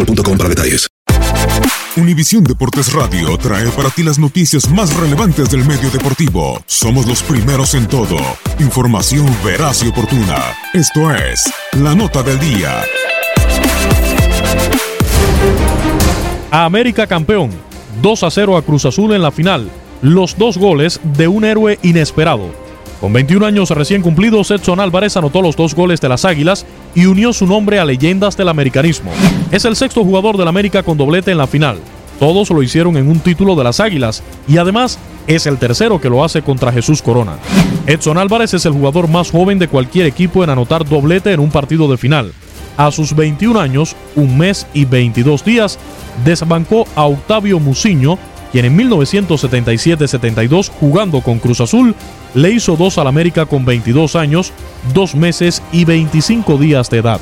boostmobile.com para detalles. Univisión Deportes Radio trae para ti las noticias más relevantes del medio deportivo. Somos los primeros en todo. Información veraz y oportuna. Esto es La Nota del Día. América campeón. 2 a 0 a Cruz Azul en la final. Los dos goles de un héroe inesperado. Con 21 años recién cumplidos, Edson Álvarez anotó los dos goles de las Águilas y unió su nombre a leyendas del americanismo. Es el sexto jugador del América con doblete en la final. Todos lo hicieron en un título de las Águilas y además es el tercero que lo hace contra Jesús Corona. Edson Álvarez es el jugador más joven de cualquier equipo en anotar doblete en un partido de final. A sus 21 años, un mes y 22 días, desbancó a Octavio Muciño, quien en 1977-72, jugando con Cruz Azul, le hizo dos al América con 22 años, 2 meses y 25 días de edad.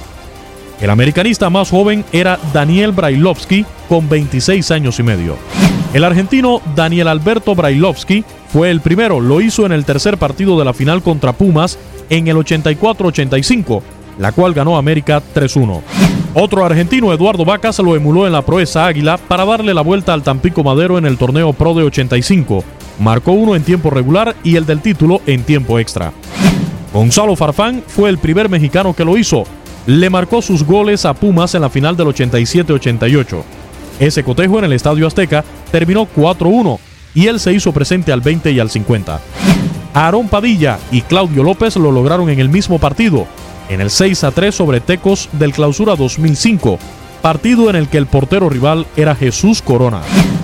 El americanista más joven era Daniel Brailovsky, con 26 años y medio. El argentino Daniel Alberto Brailovsky fue el primero, lo hizo en el tercer partido de la final contra Pumas en el 84-85, la cual ganó América 3-1. Otro argentino, Eduardo Vacas, lo emuló en la proeza Águila para darle la vuelta al Tampico Madero en el torneo Pro de 85. Marcó uno en tiempo regular y el del título en tiempo extra. Gonzalo Farfán fue el primer mexicano que lo hizo. Le marcó sus goles a Pumas en la final del 87-88. Ese cotejo en el Estadio Azteca terminó 4-1 y él se hizo presente al 20 y al 50. Aarón Padilla y Claudio López lo lograron en el mismo partido, en el 6 a 3 sobre Tecos del Clausura 2005, partido en el que el portero rival era Jesús Corona.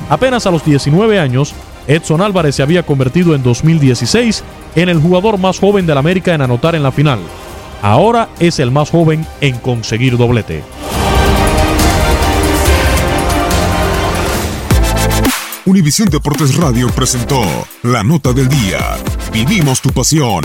Apenas a los 19 años, Edson Álvarez se había convertido en 2016 en el jugador más joven del América en anotar en la final. Ahora es el más joven en conseguir doblete. Univisión Deportes Radio presentó La Nota del Día. Vivimos tu pasión.